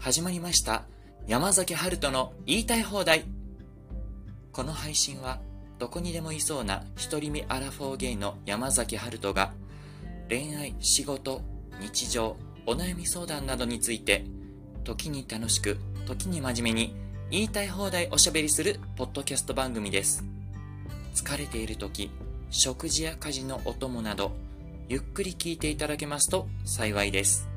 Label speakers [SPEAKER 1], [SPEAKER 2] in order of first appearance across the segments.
[SPEAKER 1] 始まりました。山崎春人の言いたい放題。この配信はどこにでもいそうな独り身アラフォーゲイの山崎春人が恋愛、仕事、日常、お悩み相談などについて時に楽しく時に真面目に言いたい放題おしゃべりするポッドキャスト番組です。疲れている時食事や家事のお供などゆっくり聞いていただけますと幸いです。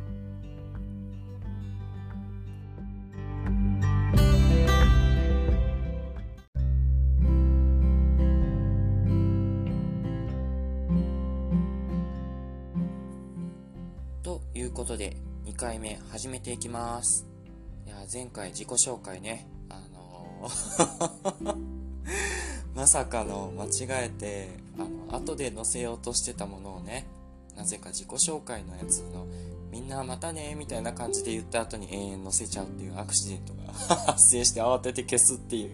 [SPEAKER 1] ことで2回目始めていきます。いや前回自己紹介ね。あのー まさかの間違えてあの後で載せようとしてたものをねなぜか自己紹介のやつのみんなまたねみたいな感じで言った後に延々載せちゃうっていうアクシデントが 発生して慌てて消すっていう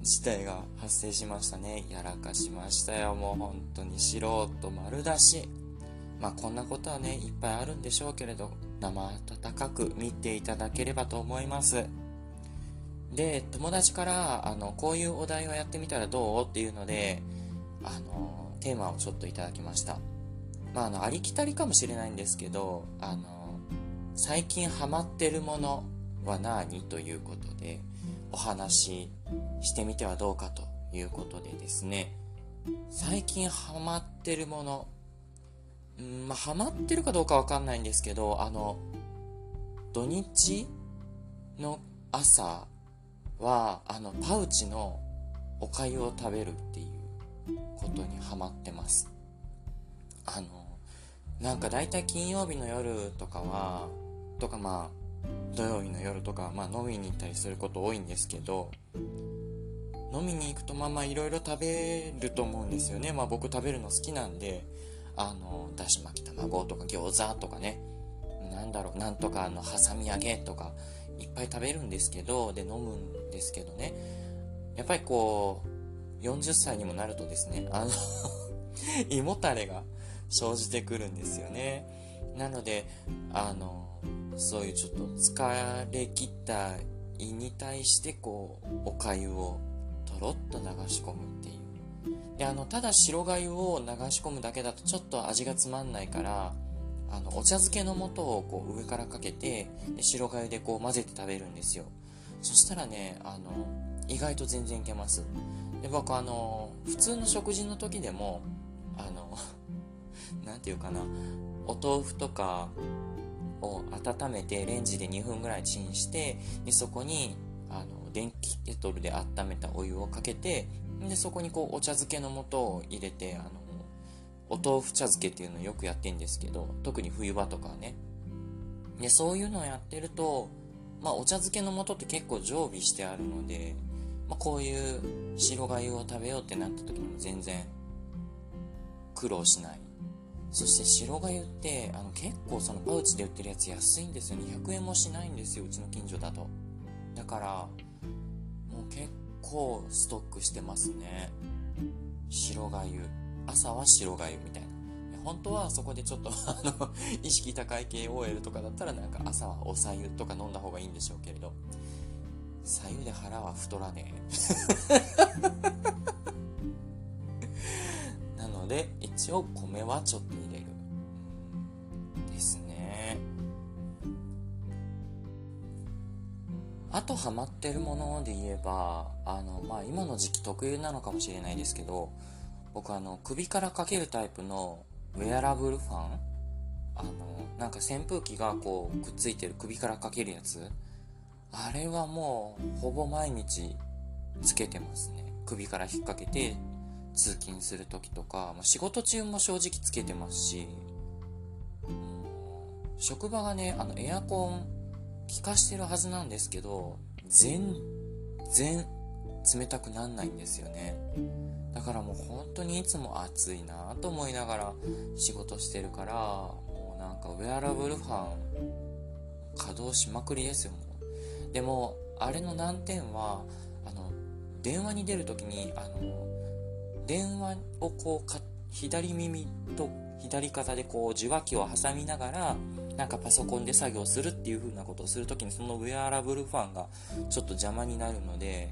[SPEAKER 1] 事態が発生しましたね。やらかしましたよ。もう本当に素人丸出し。まあこんなことはねいっぱいあるんでしょうけれど生温かく見ていただければと思います。で友達からあのこういうお題をやってみたらどうっていうのであのテーマをちょっといただきました。まああのありきたりかもしれないんですけどあの最近ハマってるものは何ということでお話ししてみてはどうかということでですね。最近ハマってるものうんまあハマってるかどうかわかんないんですけどあの土日の朝はあのパウチのお粥を食べるっていうことにハマってます。あのなんか大体金曜日の夜とかはとかまあ土曜日の夜とか、まあ、飲みに行ったりすること多いんですけど飲みに行くとまあまあいろいろ食べると思うんですよね。まあ僕食べるの好きなんであのだし巻き卵とか餃子とかね。なんだろうなんとかあの挟み揚げとかいっぱい食べるんですけどで飲むんですけどね。やっぱりこう40歳にもなるとですねあの 胃もたれが生じてくるんですよね。なのであのそういうちょっと疲れ切った胃に対してこうお粥をとろっと流し込む。であのただ白粥を流し込むだけだとちょっと味がつまんないからあのお茶漬けの素をこう上からかけてで白粥でこう混ぜて食べるんですよ。そしたらねあの意外と全然いけます。で僕あの普通の食事の時でもあの 何て言うかなお豆腐とかを温めてレンジで2分ぐらいチンしてでそこにあの電気ケトルで温めたお湯をかけてでそこにこうお茶漬けの素を入れてあのお豆腐茶漬けっていうのをよくやってんですけど特に冬場とかはね。でそういうのをやってるとまあお茶漬けの素って結構常備してあるので、まあ、こういう白粥を食べようってなった時にも全然苦労しない。そして白粥ってあの結構そのパウチで売ってるやつ安いんですよね。100円もしないんですようちの近所だと。だからもう結構ストックしてますね。白粥。朝は白粥みたいな。本当はそこでちょっと あの意識高い系 OL とかだったらなんか朝はおさゆとか飲んだ方がいいんでしょうけれど。さゆで腹は太らねえ。なので一応米はちょっとあとハマってるもので言えばあのまあ今の時期特有なのかもしれないですけど僕あの首からかけるタイプのウェアラブルファンあのなんか扇風機がこうくっついてる首からかけるやつあれはもうほぼ毎日つけてますね。首から引っ掛けて通勤する時とか、まあ、仕事中も正直つけてますし職場がねあのエアコン効かしてるはずなんですけど全然冷たくなんないんですよね。だからもう本当にいつも暑いなと思いながら仕事してるからもうなんかウェアラブルファン稼働しまくりですよもう。でもあれの難点はあの電話に出る時にあの電話をこうか左耳と左肩でこう受話器を挟みながらなんかパソコンで作業するっていう風なことをするときにそのウェアラブルファンがちょっと邪魔になるので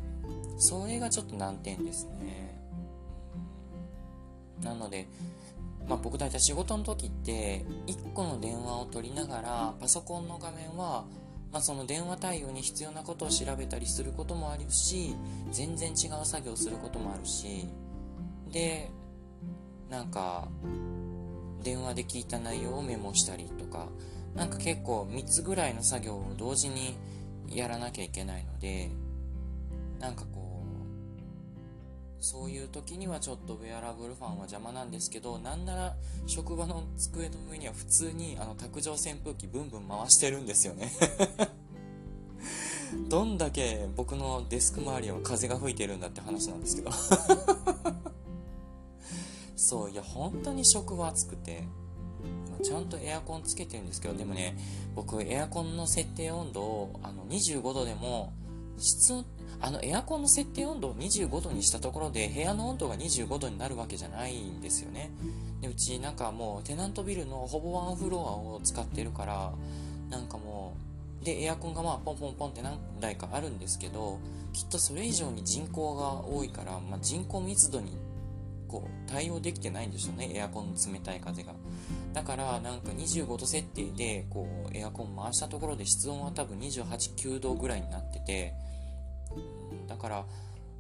[SPEAKER 1] それがちょっと難点ですね。なのでまあ、僕大体仕事の時って1個の電話を取りながらパソコンの画面は、まあ、その電話対応に必要なことを調べたりすることもあるし全然違う作業をすることもあるしでなんか電話で聞いた内容をメモしたりとかなんか結構3つぐらいの作業を同時にやらなきゃいけないのでなんかこうそういう時にはちょっとウェアラブルファンは邪魔なんですけどなんなら職場の机の上には普通にあの卓上扇風機ブンブン回してるんですよね。どんだけ僕のデスク周りは風が吹いてるんだって話なんですけど。そういや本当に職場暑くてちゃんとエアコンつけてるんですけどでもね僕エアコンの設定温度をあの25度でも室あのエアコンの設定温度を25度にしたところで部屋の温度が25度になるわけじゃないんですよね。でうちなんかもうテナントビルのほぼワンフロアを使ってるからなんかもうでエアコンがまあポンポンポンって何台かあるんですけどきっとそれ以上に人口が多いから、まあ、人口密度にこう対応できてないんでしょうね。エアコンの冷たい風が。だからなんか25度設定でこうエアコン回したところで室温は多分289度ぐらいになってて。だから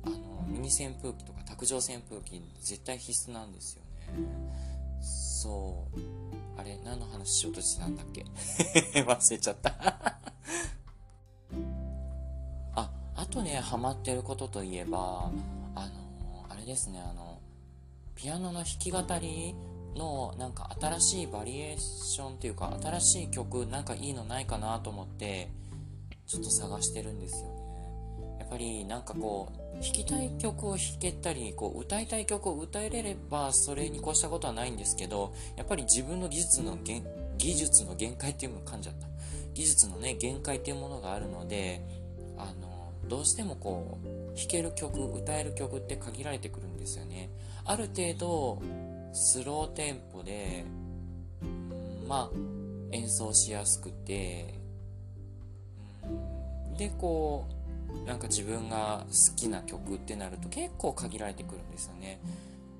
[SPEAKER 1] あのミニ扇風機とか卓上扇風機絶対必須なんですよね。そう。あれ何の話しようとしてたんだっけ？忘れちゃった。ああとねハマってることといえばあのあれですねあのピアノの弾き語りのなんか新しいバリエーションっていうか新しい曲なんかいいのないかなと思ってちょっと探してるんですよね。やっぱりなんかこう弾きたい曲を弾けたりこう歌いたい曲を歌えれればそれに越したことはないんですけどやっぱり自分の技術の技術の限界っていうのを噛んじゃった。技術のね限界っていうものがあるのであのどうしてもこう弾ける曲歌える曲って限られてくるんですよね。ある程度スローテンポで、まあ、演奏しやすくて、で、こう、なんか自分が好きな曲ってなると結構限られてくるんですよね。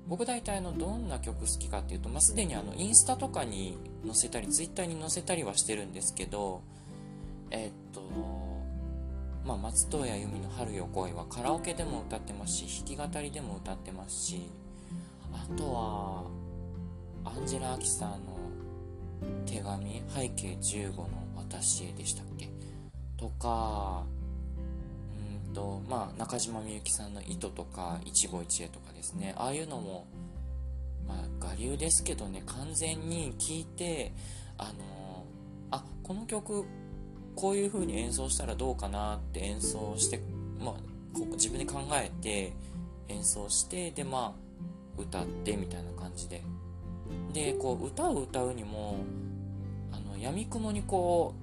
[SPEAKER 1] 僕大体のどんな曲好きかっていうと、まあ、すでにあのインスタとかに載せたりツイッターに載せたりはしてるんですけどえっとまあ松任谷由実の「春よ来い」はカラオケでも歌ってますし弾き語りでも歌ってますしあとはアンジェラ・アキさんの手紙背景15の私へでしたっけ？とかうんとまあ中島みゆきさんの糸とか一期一会とかですね。ああいうのもまあ我流ですけどね。完全に聞いてあのあこの曲こういう風に演奏したらどうかなって演奏してまあ自分で考えて演奏してでまあ歌ってみたいな感じで。でこう歌を歌うにもあの闇雲にこ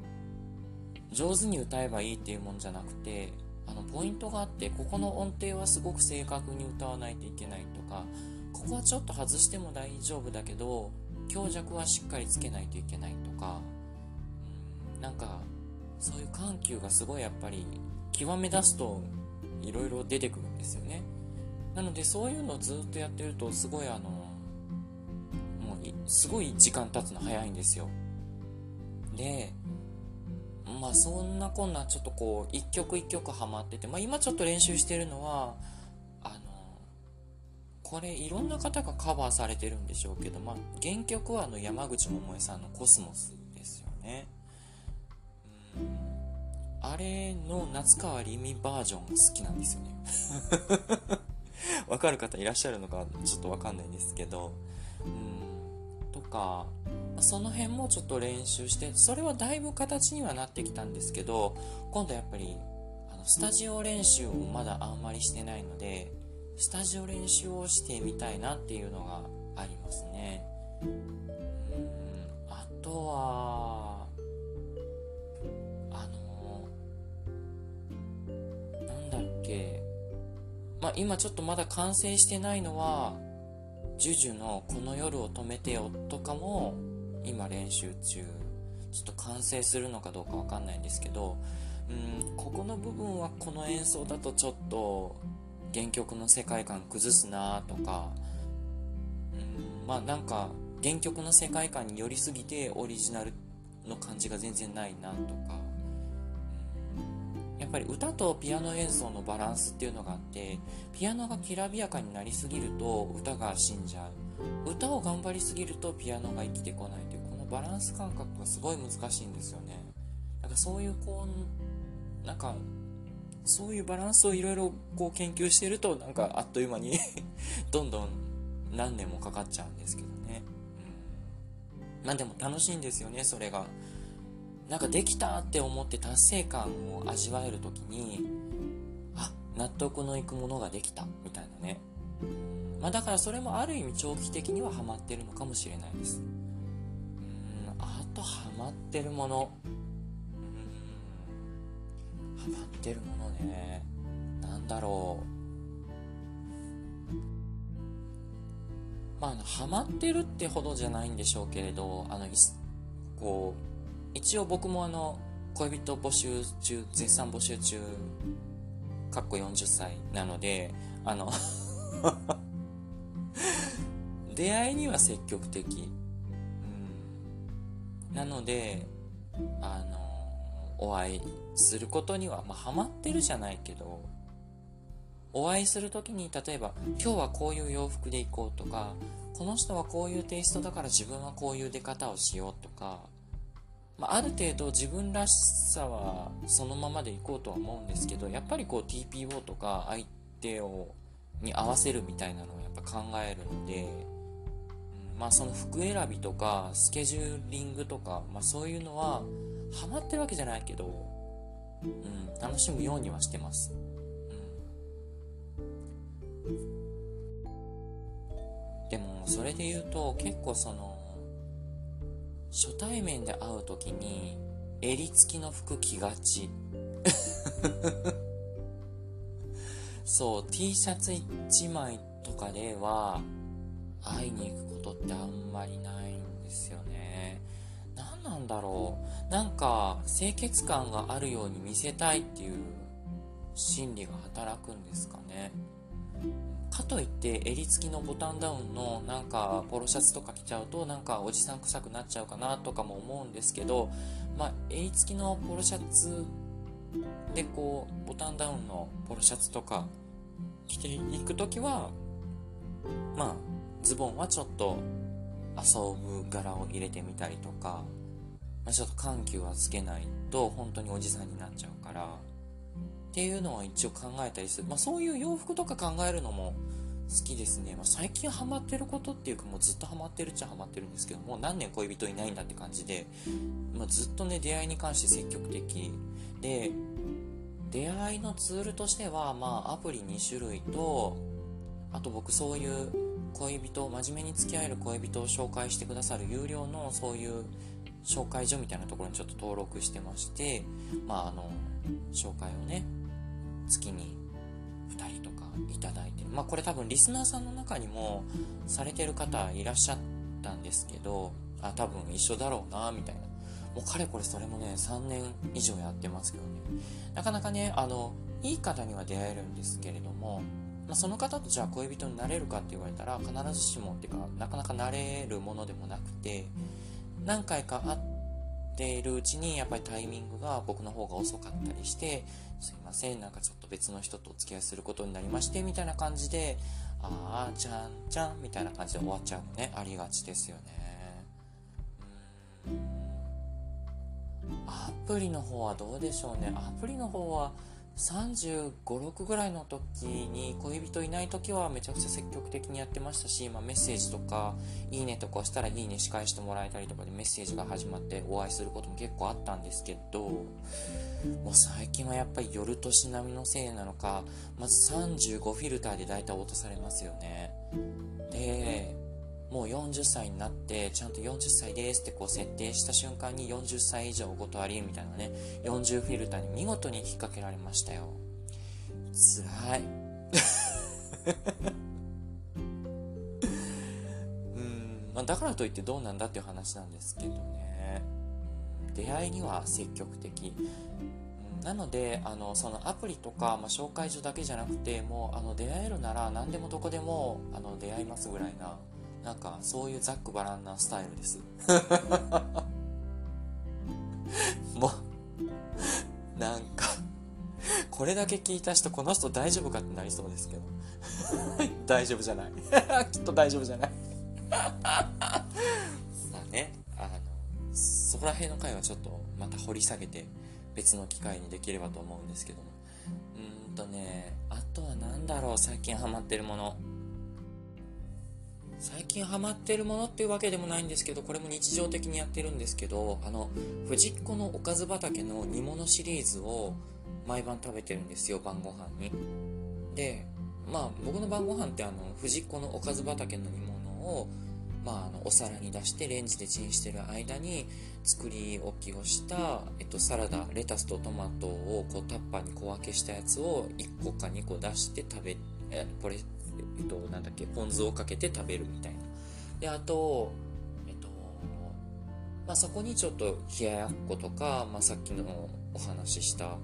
[SPEAKER 1] う上手に歌えばいいっていうもんじゃなくてあのポイントがあってここの音程はすごく正確に歌わないといけないとかここはちょっと外しても大丈夫だけど強弱はしっかりつけないといけないとかうんなんかそういう緩急がすごいやっぱり極め出すといろいろ出てくるんですよね。なのでそういうのをずっとやってるとすごいあのもうすごい時間経つの早いんですよ。でまあそんなこんなちょっとこう一曲一曲ハマっててまあ今ちょっと練習してるのはあのこれいろんな方がカバーされてるんでしょうけどまあ原曲はあの山口百恵さんの「コスモス」ですよね。うん。あれの夏川りみバージョンが好きなんですよね。わかる方いらっしゃるのかちょっとわかんないんですけど、うん、とか、その辺もちょっと練習して、それはだいぶ形にはなってきたんですけど、今度やっぱり、あの、スタジオ練習をまだあんまりしてないので、スタジオ練習をしてみたいなっていうのがありますね。うん、あとは、あの、なんだっけ。まあ、今ちょっとまだ完成してないのは、ジュジュのこの夜を止めてよとかも今練習中。ちょっと完成するのかどうかわかんないんですけどうんここの部分はこの演奏だとちょっと原曲の世界観崩すなとかうんまあなんか原曲の世界観に寄りすぎてオリジナルの感じが全然ないなとかやっぱり歌とピアノ演奏のバランスっていうのがあってピアノがきらびやかになりすぎると歌が死んじゃう。歌を頑張りすぎるとピアノが生きてこないというこのバランス感覚がすごい難しいんですよね。だかそういうこうなんかそういうバランスをいろいろこう研究してるとなんかあっという間に どんどん何年もかかっちゃうんですけどね、うん、まあでも楽しいんですよねそれが。なんかできたって思って達成感を味わえる時にあ納得のいくものができたみたいなね。まあだからそれもある意味長期的にはハマってるのかもしれないです。うんあとハマってるもの。うんハマってるものね。なんだろう。まあ、ハマってるってほどじゃないんでしょうけれど、あの、こう、一応僕もあの、恋人募集中、絶賛募集中、かっこ40歳なので、あの 出会いには積極的。うん、なので、あの、お会いすることには、まあ、ハマってるじゃないけど、お会いするときに、例えば、今日はこういう洋服で行こうとか、この人はこういうテイストだから自分はこういう出方をしようとか、まあ、ある程度自分らしさはそのままでいこうとは思うんですけどやっぱりこう TPO とか相手をに合わせるみたいなのをやっぱ考えるので、うん、まあその服選びとかスケジューリングとか、まあ、そういうのはハマってるわけじゃないけど、うん、楽しむようにはしてます。うん、でもそれで言うと結構その初対面で会う時に襟付きの服着がち。そう T シャツ1枚とかでは会いに行くことってあんまりないんですよね。何なんだろう。なんか清潔感があるように見せたいっていう心理が働くんですかね。かといって襟付きのボタンダウンのなんかポロシャツとか着ちゃうとなんかおじさん臭くなっちゃうかなとかも思うんですけどまあ襟付きのポロシャツでこうボタンダウンのポロシャツとか着ていく時はまあズボンはちょっと遊ぶ柄を入れてみたりとか、まあ、ちょっと緩急はつけないと本当におじさんになっちゃうからっていうのは一応考えたりする。まあそういう洋服とか考えるのも好きですね。まあ最近ハマってることっていうかもうずっとハマってるっちゃハマってるんですけど、もう何年恋人いないんだって感じで、まあずっとね、出会いに関して積極的で、出会いのツールとしては、まあアプリ2種類と、あと僕そういう恋人、真面目に付き合える恋人を紹介してくださる有料のそういう紹介所みたいなところにちょっと登録してまして、まああの、紹介をね、月に2人とかいただいてまあこれ多分リスナーさんの中にもされてる方いらっしゃったんですけどあ多分一緒だろうなみたいな。もうかれこれそれもね3年以上やってますけどね。なかなかねあのいい方には出会えるんですけれども、まあ、その方とじゃあ恋人になれるかって言われたら必ずしもっていうかなかなかなれるものでもなくて何回か会ってているうちにやっぱりタイミングが僕の方が遅かったりしてすいません、なんかちょっと別の人とお付き合いすることになりまして、みたいな感じで、ああ、じゃんじゃん、みたいな感じで終わっちゃうのね、ありがちですよね。アプリの方はどうでしょうね。アプリの方は、35、6ぐらいの時に恋人いない時はめちゃくちゃ積極的にやってましたし、まあ、メッセージとかいいねとかしたらいいね仕返してもらえたりとかでメッセージが始まってお会いすることも結構あったんですけどもう最近はやっぱり夜年並みのせいなのかまず35フィルターで大体落とされますよね。でもう40歳になってちゃんと40歳ですってこう設定した瞬間に40歳以上お断りみたいなね40フィルターに見事に引っ掛けられましたよ。辛い。うん、まあ、だからといってどうなんだっていう話なんですけどね。出会いには積極的。なのであのそのアプリとか、まあ、紹介所だけじゃなくてもうあの出会えるなら何でもどこでもあの出会いますぐらいななんかそういうざっくばらんなスタイルです。もうなんかこれだけ聞いた人この人大丈夫かってなりそうですけど。大丈夫じゃない。きっと大丈夫じゃない。さあねあのそこら辺の回はちょっとまた掘り下げて別の機会にできればと思うんですけども。うーんとねあとは何だろう最近ハマってるもの。最近ハマってるものっていうわけでもないんですけどこれも日常的にやってるんですけどあの藤っ子のおかず畑の煮物シリーズを毎晩食べてるんですよ晩ご飯に。でまあ僕の晩ご飯ってあの藤っ子のおかず畑の煮物をまあ、あのお皿に出してレンジでチンしてる間に作り置きをした、えっと、サラダレタスとトマトをこうタッパーに小分けしたやつを1個か2個出して食べえこれ、えっと、なんだっけポン酢をかけて食べるみたいな。であとえっとまあそこにちょっと冷ややっことか、まあ、さっきのお話しした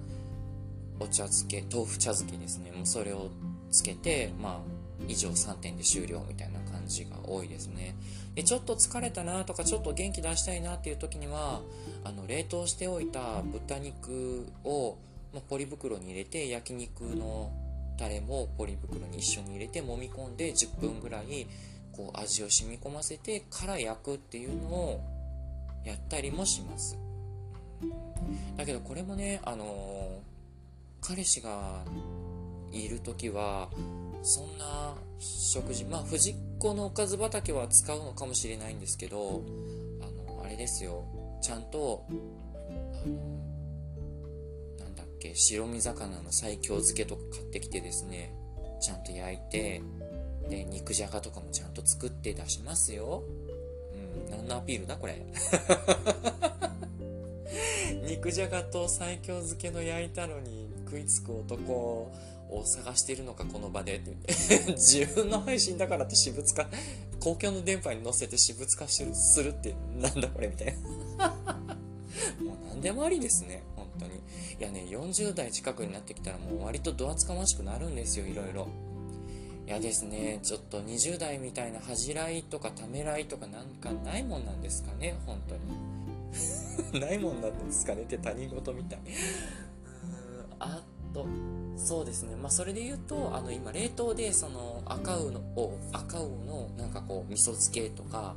[SPEAKER 1] お茶漬け豆腐茶漬けですね。もうそれをつけてまあ以上3点で終了みたいな感じが多いですね。でちょっと疲れたなとかちょっと元気出したいなっていう時にはあの冷凍しておいた豚肉を、まポリ袋に入れて焼肉のタレもポリ袋に一緒に入れて揉み込んで10分ぐらいこう味を染み込ませてから焼くっていうのをやったりもします。だけどこれもねあの彼氏がいる時はそんな食事まあ藤子のおかず畑は使うのかもしれないんですけどあのあれですよ。ちゃんとあのけ白身魚の西京漬けとか買ってきてですねちゃんと焼いてで肉じゃがとかもちゃんと作って出しますよ。うん何のアピールだこれ？肉じゃがと西京漬けの焼いたのに食いつく男を探してるのかこの場で。って。自分の配信だからって私物化公共の電波に乗せて私物化するってなんだこれ？みたいな。もう何でもありですね。いやね40代近くになってきたらもう割とど厚かましくなるんですよいろいろ。いやですねちょっと20代みたいな恥じらいとかためらいとかなんかないもんなんですかね本当に。ないもんなんですかねって他人事みたい。あとそうですね。まあそれで言うとあの今冷凍でその赤魚の赤魚のなんかこう味噌漬けとか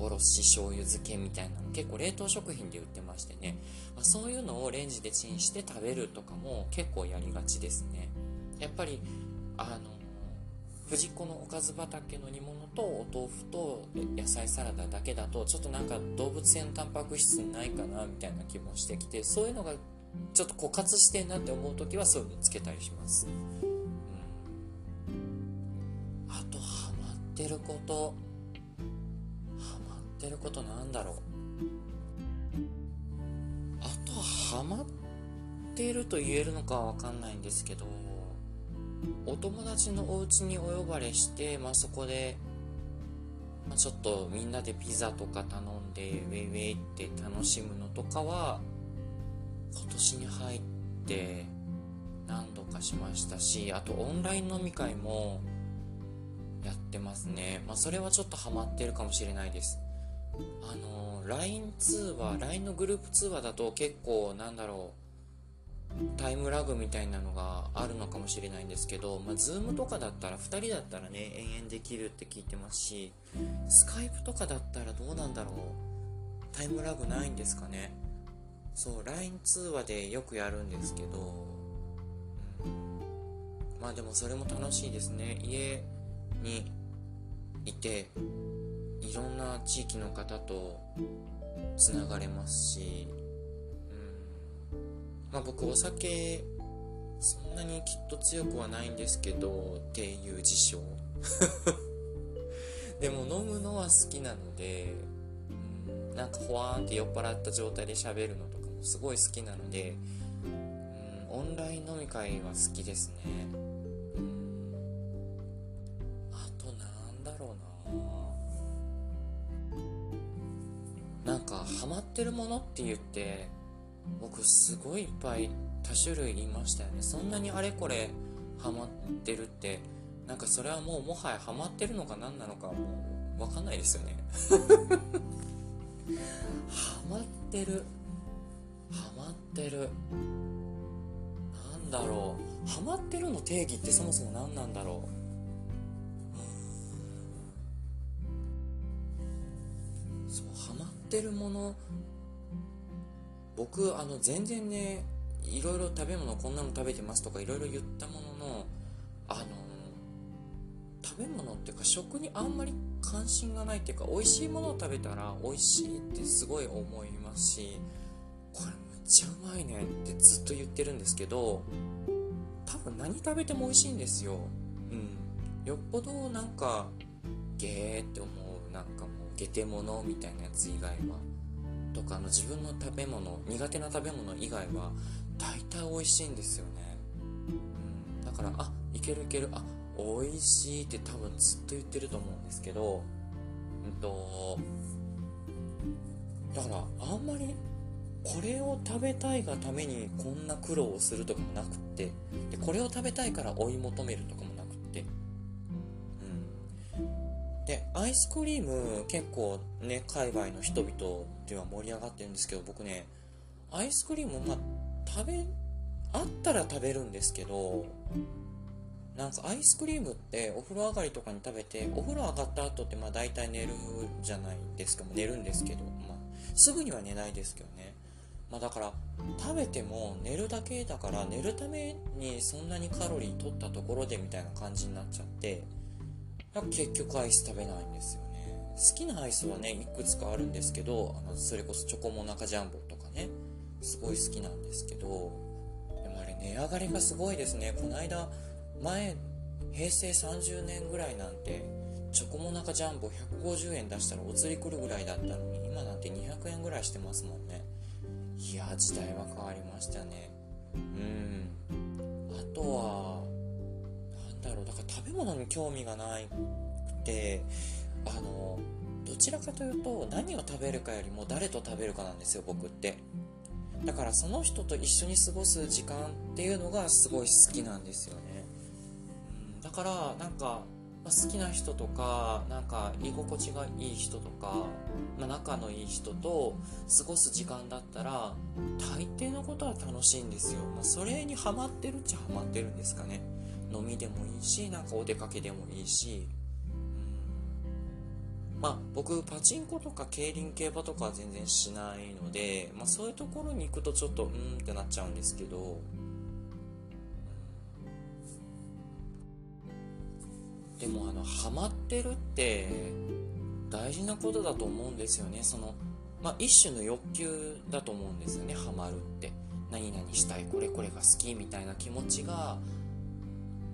[SPEAKER 1] おろし醤油漬けみたいなの結構冷凍食品で売ってましてね、まあ、そういうのをレンジでチンして食べるとかも結構やりがちですね。やっぱりあの藤子のおかず畑の煮物とお豆腐と野菜サラダだけだとちょっとなんか動物性のタンパク質ないかなみたいな気もしてきてそういうのがちょっと枯渇してんなって思う時はそういうのつけたりします、うん、あとハマってること。ってることなんだろう。あとハマってると言えるのかは分かんないんですけどお友達のお家にお呼ばれして、まあ、そこで、まあ、ちょっとみんなでピザとか頼んでウェイウェイって楽しむのとかは今年に入って何度かしましたしあとオンライン飲み会もやってますね。まあそれはちょっとハマってるかもしれないです。あの LINE 通話 LINE のグループ通話だと結構なんだろうタイムラグみたいなのがあるのかもしれないんですけど、まあ、Zoom とかだったら2人だったらね延々できるって聞いてますし Skype とかだったらどうなんだろうタイムラグないんですかね。そう LINE 通話でよくやるんですけど、うん、まあでもそれも楽しいですね。家にいていろんな地域の方とつながれますし、うん、まあ僕お酒そんなにきっと強くはないんですけどっていう自称 でも飲むのは好きなので、うん、なんかほわーんって酔っ払った状態で喋るのとかもすごい好きなので、うん、オンライン飲み会は好きですね。かハマってるものって言って僕すごいいっぱい多種類いましたよね。そんなにあれこれハマってるってなんかそれはもうもはやハマってるのか何なのかもう分かんないですよね。ハマってる。ハマってる。なんだろう。ハマってるの定義ってそもそも何なんだろう。ってるもの。僕あの全然ねいろいろ食べ物こんなの食べてますとかいろいろ言ったもののあの食べ物っていうか食にあんまり関心がないっていうか美味しいものを食べたら美味しいってすごい思いますしこれめっちゃうまいねってずっと言ってるんですけど多分何食べても美味しいんですよ。うん。よっぽどなんかゲーって思うなんかもうゲテモノみたいなやつ以外はとかの自分の食べ物苦手な食べ物以外は大体美味しいんですよね、うん、だからあいけるいけるあ美味しいって多分ずっと言ってると思うんですけどうんとだからあんまりこれを食べたいがためにこんな苦労をするとかもなくってでこれを食べたいから追い求めるとかもでアイスクリーム結構ね海外の人々では盛り上がってるんですけど僕ねアイスクリームまあ食べあったら食べるんですけどなんかアイスクリームってお風呂上がりとかに食べてお風呂上がった後ってまあ大体寝るじゃないですか。寝るんですけど、まあ、すぐには寝ないですけどね、まあ、だから食べても寝るだけだから寝るためにそんなにカロリー取ったところでみたいな感じになっちゃって結局アイス食べないんですよね。好きなアイスはねいくつかあるんですけどあのそれこそチョコモナカジャンボとかねすごい好きなんですけどでもあれ値上がりがすごいですね。この間前平成30年ぐらいなんてチョコモナカジャンボ150円出したらお釣り来るぐらいだったのに今なんて200円ぐらいしてますもんね。いや時代は変わりましたね。うん。あとはろうだから食べ物に興味がないくてあのどちらかというと何を食べるかよりも誰と食べるかなんですよ僕って。だからその人と一緒に過ごす時間っていうのがすごい好きなんですよね。うんだからなんか、ま、好きな人とかなんか居心地がいい人とか、まあ、仲のいい人と過ごす時間だったら大抵のことは楽しいんですよ、まあ、それにハマってるっちゃハマってるんですかね。飲みでもいいしなんかお出かけでもいいし。まあ僕パチンコとか競輪競馬とかは全然しないので、まあ、そういうところに行くとちょっとうんってなっちゃうんですけど。でもあのハマってるって大事なことだと思うんですよね。そのまあ一種の欲求だと思うんですよね。ハマるって。何々したいこれこれが好きみたいな気持ちが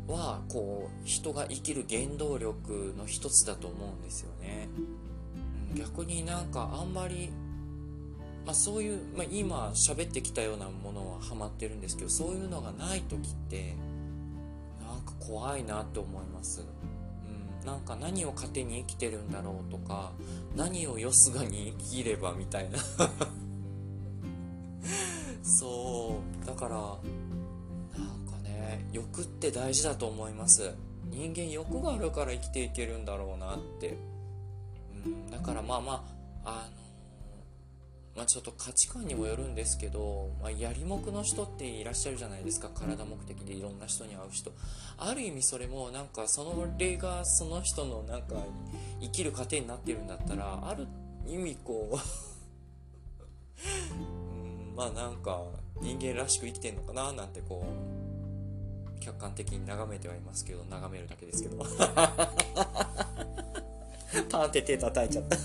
[SPEAKER 1] はこう人が生きる原動力の一つだと思うんですよね。逆になんかあんまりまあ、そういう、まあ、今喋ってきたようなものはハマってるんですけどそういうのがない時ってなんか怖いなって思います。なんか何を糧に生きてるんだろうとか何をよすがに生きればみたいな。そうだから欲って大事だと思います。人間欲があるから生きていけるんだろうなって、うん、だからまあまああのまあ、ちょっと価値観にもよるんですけど、まあ、やりもくの人っていらっしゃるじゃないですか。体目的でいろんな人に会う人。ある意味それもなんかその例がその人のなんか生きる糧になってるんだったらある意味こう まあなんか人間らしく生きてんのかななんてこう客観的に眺めてはいますけど眺めるだけですけど。パンって手叩いちゃった。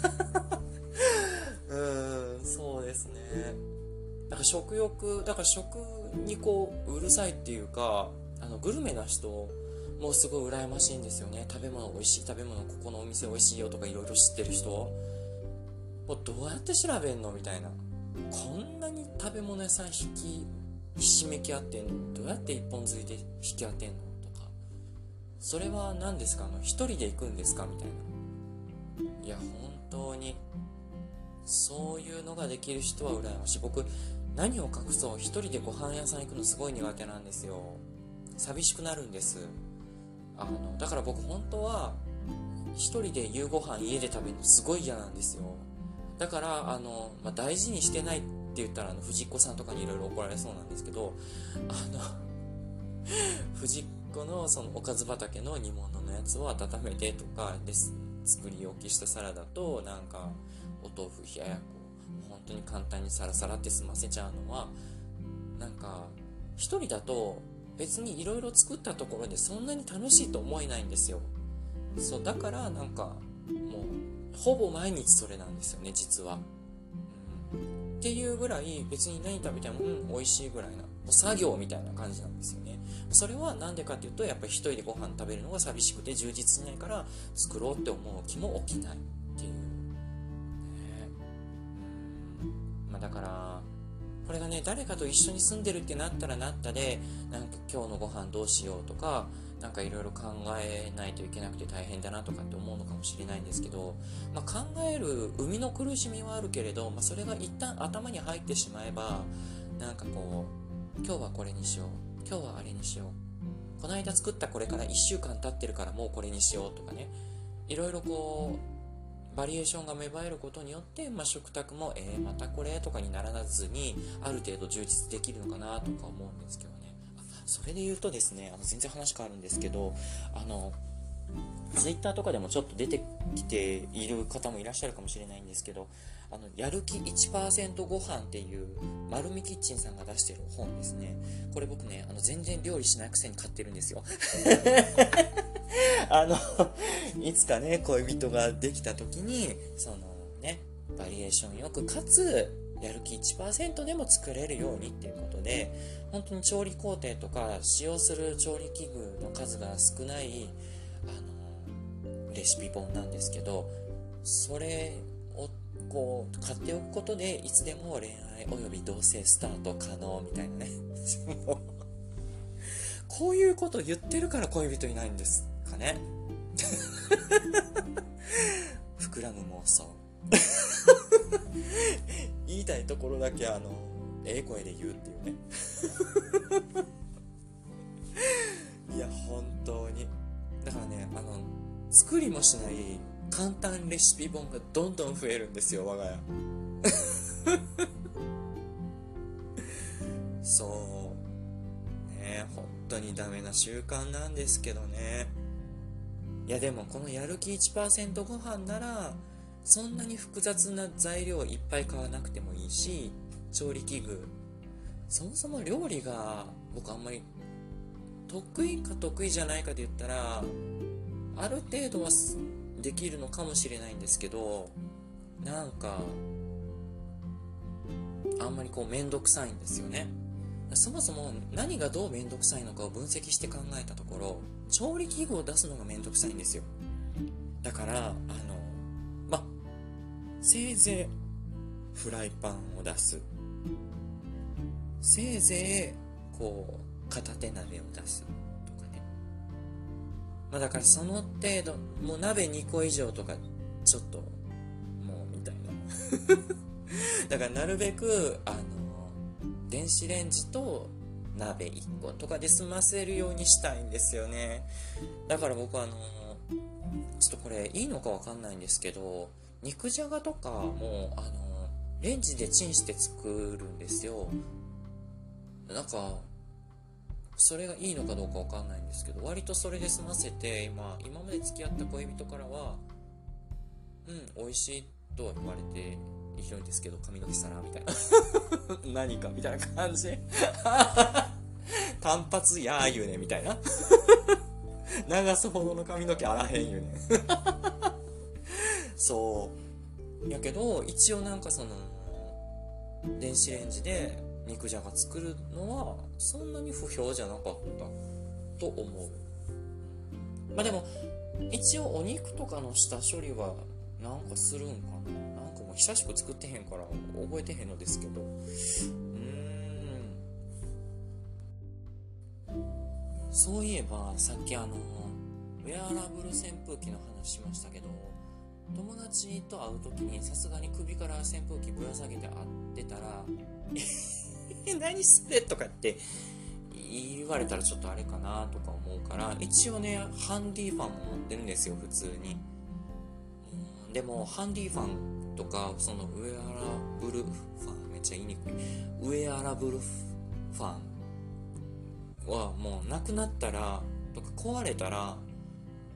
[SPEAKER 1] うんそうですね。だから食欲だから食にこううるさいっていうかあのグルメな人もうすごい羨ましいんですよね。食べ物美味しい食べ物ここのお店美味しいよとかいろいろ知ってる人。もうどうやって調べんのみたいな。こんなに食べ物屋さん引きひしめき合ってんの？どうやって一本釣りで引き当てんの？とか。それは何ですか？あの一人で行くんですか？みたいな。いや本当に。そういうのができる人は羨ましい。僕何を隠そう？一人でご飯屋さん行くのすごい苦手なんですよ。寂しくなるんです。あのだから僕本当は一人で夕ご飯家で食べるのすごい嫌なんですよ。だからあの、まあ、大事にしてないって言ったらあの藤子さんとかにいろいろ怒られそうなんですけどあの 藤子のそのおかず畑の煮物のやつを温めてとかです作り置きしたサラダとなんかお豆腐冷ややっこ本当に簡単にサラサラって済ませちゃうのはなんか一人だと別にいろいろ作ったところでそんなに楽しいと思えないんですよ。そうだからなんかもうほぼ毎日それなんですよね実は、っていうぐらい別に何食べてもうん美味しいぐらいな作業みたいな感じなんですよね。それは何でかっていうとやっぱり一人でご飯食べるのが寂しくて充実しないから作ろうって思う気も起きないっていう、ね、まあ、だからこれがね誰かと一緒に住んでるってなったらなったでなんか今日のご飯どうしようとかなんかいろいろ考えないといけなくて大変だなとかって思うのかもしれないんですけど、まあ、考える生みの苦しみはあるけれど、まあ、それが一旦頭に入ってしまえばなんかこう今日はこれにしよう今日はあれにしようこの間作ったこれから1週間経ってるからもうこれにしようとかねいろいろこうバリエーションが芽生えることによって、まあ、食卓もえー、またこれとかにならずにある程度充実できるのかなとか思うんですけどね。それで言うとですねあの全然話変わるんですけどあのツイッターとかでもちょっと出てきている方もいらっしゃるかもしれないんですけどあの、やる気1%ご飯っていう、丸るみキッチンさんが出してる本ですね。これ僕ね、あの、全然料理しないくせに買ってるんですよ。あの、いつかね、恋人ができた時に、そのね、バリエーションよく、かつ、やる気1%でも作れるようにっていうことで、本当に調理工程とか使用する調理器具の数が少ない、あの、レシピ本なんですけど、それこう買っておくことでいつでも恋愛および同棲スタート可能みたいなね。こういうこと言ってるから恋人いないんですかね。膨らむ妄想 言いたいところだけあのええ声で言うっていうね。いや本当に。だからねあの作りもしない簡単レシピ本がどんどん増えるんですよ我が家。そう。ね本当にダメな習慣なんですけどね。いやでもこのやる気1%ご飯ならそんなに複雑な材料をいっぱい買わなくてもいいし調理器具。そもそも料理が僕あんまり得意か得意じゃないかで言ったらある程度はできるのかもしれないんですけどなんかあんまりこう面倒くさいんですよね。そもそも何がどう面倒くさいのかを分析して考えたところ調理器具を出すのが面倒くさいんですよ。だからあのせいぜいフライパンを出すせいぜいこう片手鍋を出すまあだからその程度、もう鍋2個以上とか、ちょっと、もうみたいな。だからなるべく、あの、電子レンジと鍋1個とかで済ませるようにしたいんですよね。だから僕あの、ちょっとこれいいのかわかんないんですけど、肉じゃがとかも、あの、レンジでチンして作るんですよ。なんか、それがいいのかどうかわかんないんですけど割とそれで済ませて今今まで付き合った恋人からはうん美味しいとは言われているんですけど髪の毛皿みたいな。何かみたいな感じ。単発やー言うねみたいな。流すほどの髪の毛あらへん言うねそう。やけど一応なんかその電子レンジで肉じゃが作るのはそんなに不評じゃなかったと思う。まあでも一応お肉とかの下処理はなんかするんかな。なんかもう久しく作ってへんから覚えてへんのですけど。うん。そういえばさっきあのウェアラブル扇風機の話しましたけど。友達と会う時にさすがに首から扇風機ぶら下げて会ってたら「え何それ?」とかって言われたらちょっとあれかなとか思うから一応ねハンディファンも持ってるんですよ普通にでもハンディファンとかそのウェアラブルファンめっちゃ言いにくいウェアラブルファンはもうなくなったらとか壊れたら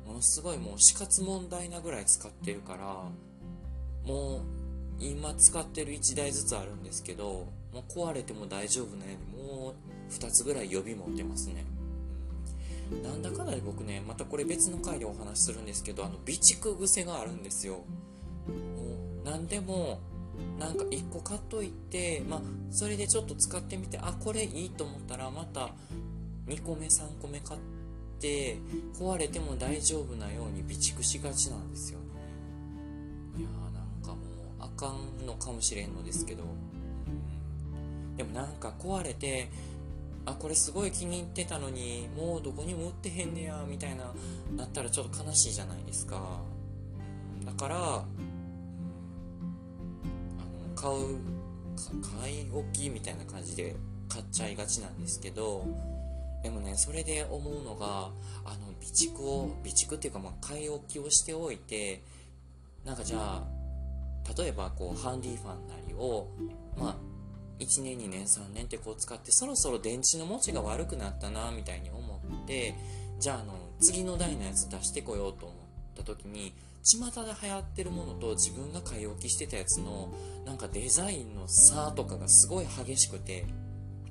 [SPEAKER 1] ものすごいもう死活問題なぐらい使ってるからもう今使ってる1台ずつあるんですけどもう壊れても大丈夫なようにもう2つぐらい予備持ってますね。なんだかんだで僕ねまたこれ別の回でお話しするんですけどあの備蓄癖があるんですよ。もう何でもなんか1個買っといてまあそれでちょっと使ってみてあこれいいと思ったらまた2個目3個目買って壊れても大丈夫なように備蓄しがちなんですよね。いやーなんかもうあかんのかもしれんのですけど、うん、でもなんか壊れてあこれすごい気に入ってたのにもうどこにも売ってへんねやみたいななったらちょっと悲しいじゃないですか。だからあの買う買い置きみたいな感じで買っちゃいがちなんですけどでもねそれで思うのがあの備蓄を備蓄っていうかまあ買い置きをしておいてなんかじゃあ例えばこうハンディファンなりをまあ1年2年3年ってこう使ってそろそろ電池の持ちが悪くなったなみたいに思ってじゃああの次の代のやつ出してこようと思った時に巷で流行ってるものと自分が買い置きしてたやつのなんかデザインの差とかがすごい激しくて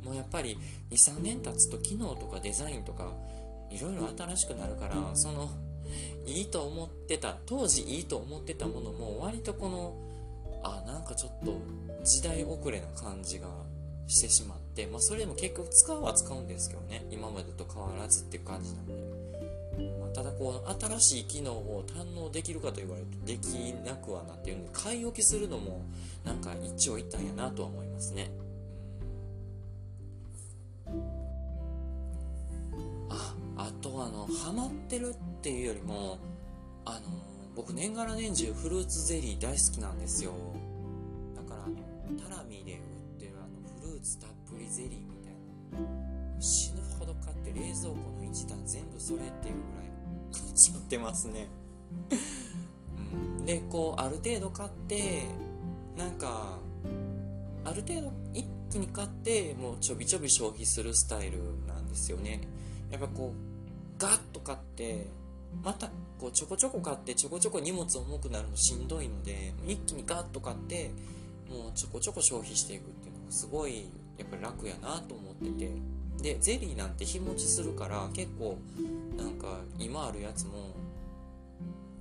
[SPEAKER 1] もうやっぱり23年経つと機能とかデザインとかいろいろ新しくなるからそのいいと思ってた当時いいと思ってたものも割とこのあなんかちょっと時代遅れな感じがしてしまって、まあ、それでも結局使うは使うんですけどね今までと変わらずっていう感じなんで、まあ、ただこう新しい機能を堪能できるかと言われるとできなくはなっているので買い置きするのもなんか一長一短やなとは思いますねあのハマってるっていうよりもあの僕年がら年中フルーツゼリー大好きなんですよ。だからタラミで売ってるあのフルーツたっぷりゼリーみたいな。死ぬほど買って冷蔵庫の一段全部それっていうぐらい買っちゃってますね。うん、でこうある程度買ってなんかある程度一気に買ってもうちょびちょび消費するスタイルなんですよね。やっぱこうガッと買ってまたこうちょこちょこ買ってちょこちょこ荷物重くなるのしんどいので一気にガッと買ってもうちょこちょこ消費していくっていうのがすごいやっぱり楽やなと思ってて。でゼリーなんて日持ちするから結構なんか今あるやつも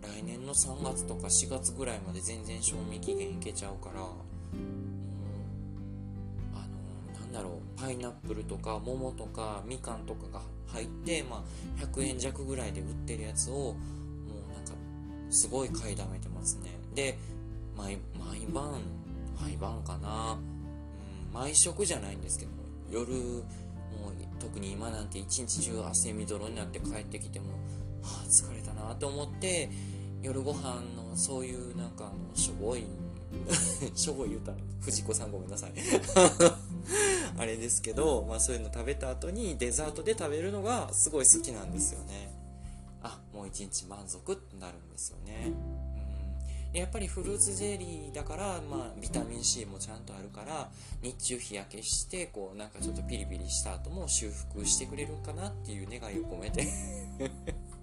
[SPEAKER 1] 来年の3月とか4月ぐらいまで全然賞味期限いけちゃうからもうあのなんだろうパイナップルとか桃とかみかんとかが入って、まあ、100円弱ぐらいで売ってるやつをもうなんかすごい買いだめてますね。で毎毎晩毎晩かな、うん、毎食じゃないんですけど夜もう特に今なんて一日中汗みどろになって帰ってきてもはあ疲れたなと思って夜ご飯のそういうなんかあのしょぼい しょぼい言うたら藤子さんごめんなさい。あれですけど、まあ、そういうの食べた後にデザートで食べるのがすごい好きなんですよね。あもう一日満足ってなるんですよね。うん。やっぱりフルーツゼリーだから、まあ、ビタミン C もちゃんとあるから日中日焼けしてこうなんかちょっとピリピリした後も修復してくれるかなっていう願いを込めて。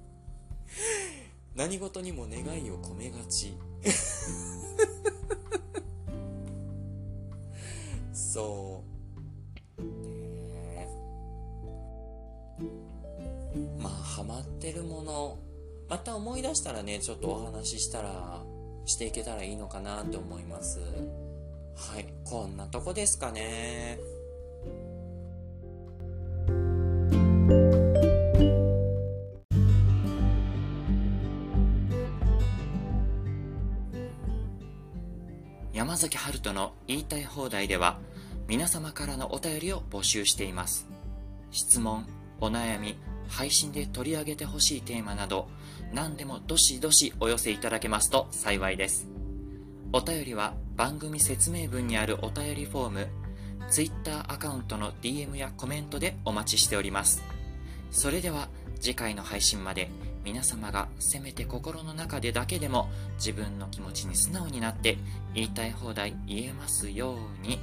[SPEAKER 1] 何事にも願いを込めがち。そうねまあハマってるものまた思い出したらねちょっとお話ししたらしていけたらいいのかなって思います。はい、こんなとこですかね。山崎春人の言いたい放題では皆様からのお便りを募集しています。質問、お悩み、配信で取り上げてほしいテーマなど、何でもどしどしお寄せいただけますと幸いです。お便りは番組説明文にあるお便りフォーム、Twitter アカウントの DM やコメントでお待ちしております。それでは次回の配信まで皆様がせめて心の中でだけでも自分の気持ちに素直になって言いたい放題言えますように。